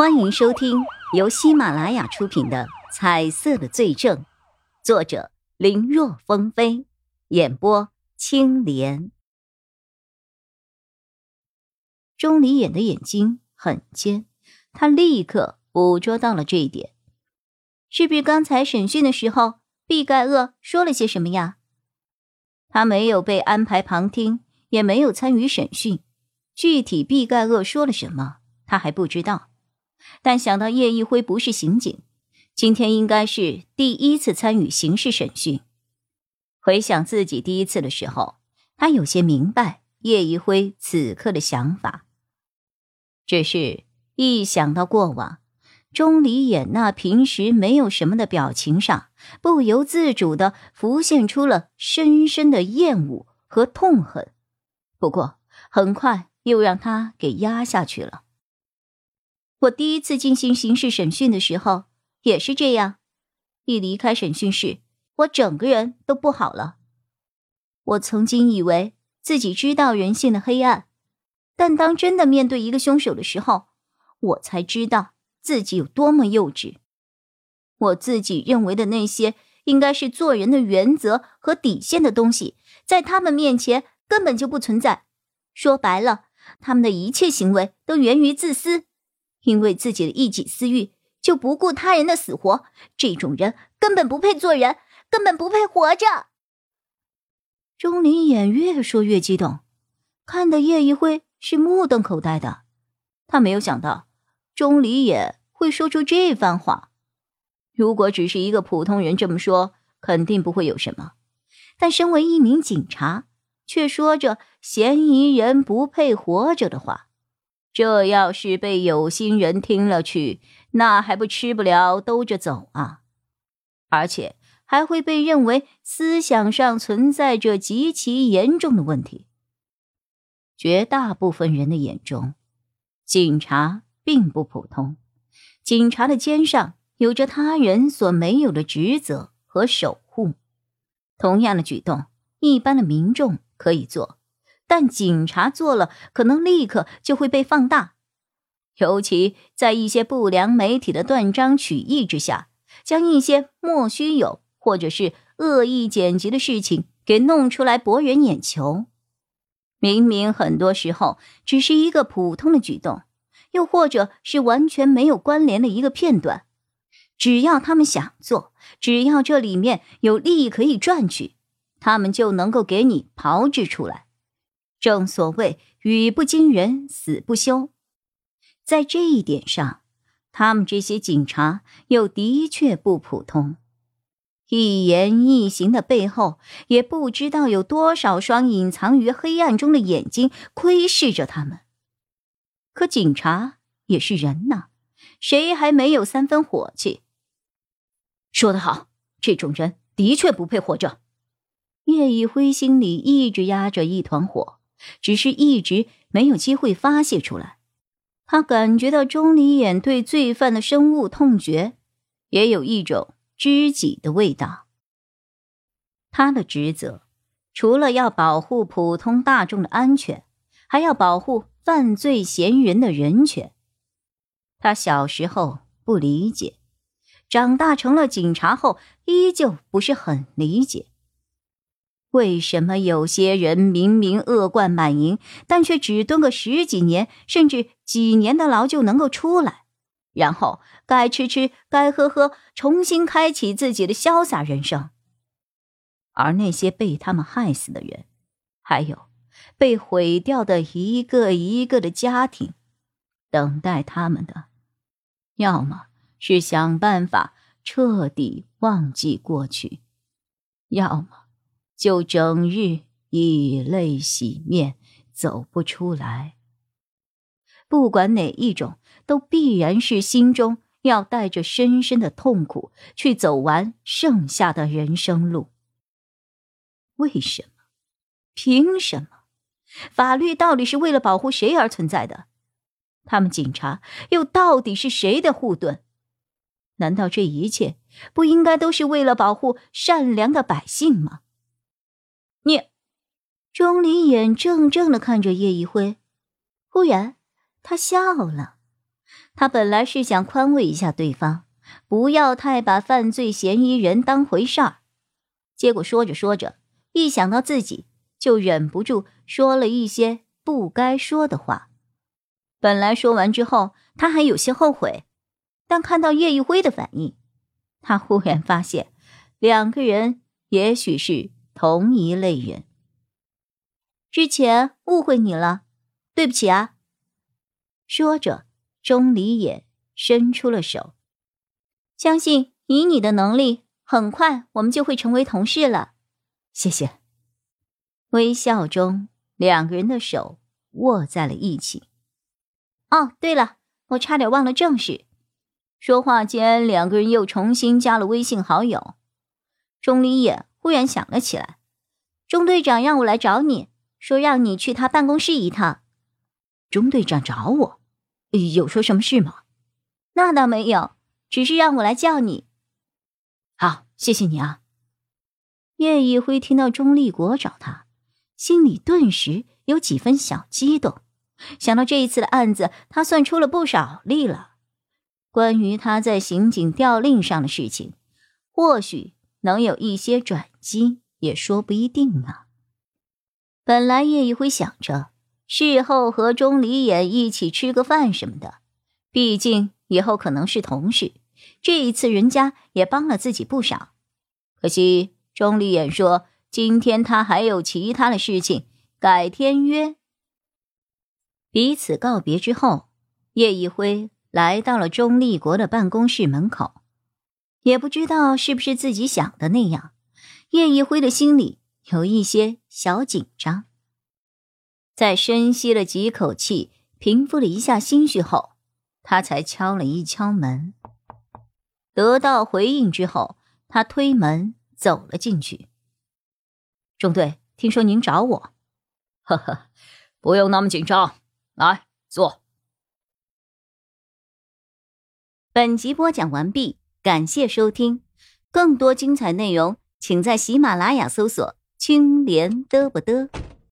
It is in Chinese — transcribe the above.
欢迎收听由喜马拉雅出品的《彩色的罪证》，作者林若风飞，演播青莲。钟离眼的眼睛很尖，他立刻捕捉到了这一点。是不是刚才审讯的时候，毕盖厄说了些什么呀？他没有被安排旁听，也没有参与审讯，具体毕盖厄说了什么，他还不知道。但想到叶一辉不是刑警，今天应该是第一次参与刑事审讯。回想自己第一次的时候，他有些明白叶一辉此刻的想法。只是一想到过往，钟离眼那平时没有什么的表情上，不由自主的浮现出了深深的厌恶和痛恨。不过很快又让他给压下去了。我第一次进行刑事审讯的时候也是这样，一离开审讯室，我整个人都不好了。我曾经以为自己知道人性的黑暗，但当真的面对一个凶手的时候，我才知道自己有多么幼稚。我自己认为的那些应该是做人的原则和底线的东西，在他们面前根本就不存在。说白了，他们的一切行为都源于自私。因为自己的一己私欲，就不顾他人的死活，这种人根本不配做人，根本不配活着。钟离眼越说越激动，看得叶一辉是目瞪口呆的。他没有想到钟离眼会说出这番话。如果只是一个普通人这么说，肯定不会有什么。但身为一名警察，却说着嫌疑人不配活着的话。这要是被有心人听了去，那还不吃不了兜着走啊！而且还会被认为思想上存在着极其严重的问题。绝大部分人的眼中，警察并不普通，警察的肩上有着他人所没有的职责和守护。同样的举动，一般的民众可以做。但警察做了，可能立刻就会被放大，尤其在一些不良媒体的断章取义之下，将一些莫须有或者是恶意剪辑的事情给弄出来博人眼球。明明很多时候只是一个普通的举动，又或者是完全没有关联的一个片段，只要他们想做，只要这里面有利益可以赚取，他们就能够给你炮制出来。正所谓语不惊人死不休，在这一点上，他们这些警察又的确不普通。一言一行的背后，也不知道有多少双隐藏于黑暗中的眼睛窥视着他们。可警察也是人呐，谁还没有三分火气？说得好，这种人的确不配活着。叶一辉心里一直压着一团火。只是一直没有机会发泄出来。他感觉到钟离眼对罪犯的深恶痛绝，也有一种知己的味道。他的职责，除了要保护普通大众的安全，还要保护犯罪嫌疑人的人权。他小时候不理解，长大成了警察后，依旧不是很理解。为什么有些人明明恶贯满盈，但却只蹲个十几年甚至几年的牢就能够出来，然后该吃吃该喝喝，重新开启自己的潇洒人生？而那些被他们害死的人，还有被毁掉的一个一个的家庭，等待他们的，要么是想办法彻底忘记过去，要么……就整日以泪洗面，走不出来。不管哪一种，都必然是心中要带着深深的痛苦去走完剩下的人生路。为什么？凭什么？法律到底是为了保护谁而存在的？他们警察又到底是谁的护盾？难道这一切不应该都是为了保护善良的百姓吗？钟离眼怔怔的看着叶一辉，忽然，他笑了。他本来是想宽慰一下对方，不要太把犯罪嫌疑人当回事儿，结果说着说着，一想到自己，就忍不住说了一些不该说的话。本来说完之后，他还有些后悔，但看到叶一辉的反应，他忽然发现，两个人也许是同一类人。之前误会你了，对不起啊。说着，钟离也伸出了手。相信以你的能力，很快我们就会成为同事了。谢谢。微笑中，两个人的手握在了一起。哦，对了，我差点忘了正事。说话间，两个人又重新加了微信好友。钟离也忽然想了起来，钟队长让我来找你，说让你去他办公室一趟。钟队长找我？有说什么事吗？那倒没有，只是让我来叫你。好，谢谢你啊。叶一辉听到钟立国找他，心里顿时有几分小激动。想到这一次的案子，他算出了不少力了。关于他在刑警调令上的事情，或许能有一些转机，也说不一定呢。本来叶一辉想着。事后和钟离眼一起吃个饭什么的，毕竟以后可能是同事。这一次人家也帮了自己不少，可惜钟离眼说今天他还有其他的事情，改天约。彼此告别之后，叶一辉来到了钟立国的办公室门口，也不知道是不是自己想的那样，叶一辉的心里有一些小紧张。在深吸了几口气，平复了一下心绪后，他才敲了一敲门。得到回应之后，他推门走了进去。中队，听说您找我？呵呵，不用那么紧张，来坐。本集播讲完毕，感谢收听，更多精彩内容，请在喜马拉雅搜索“青莲嘚不嘚”。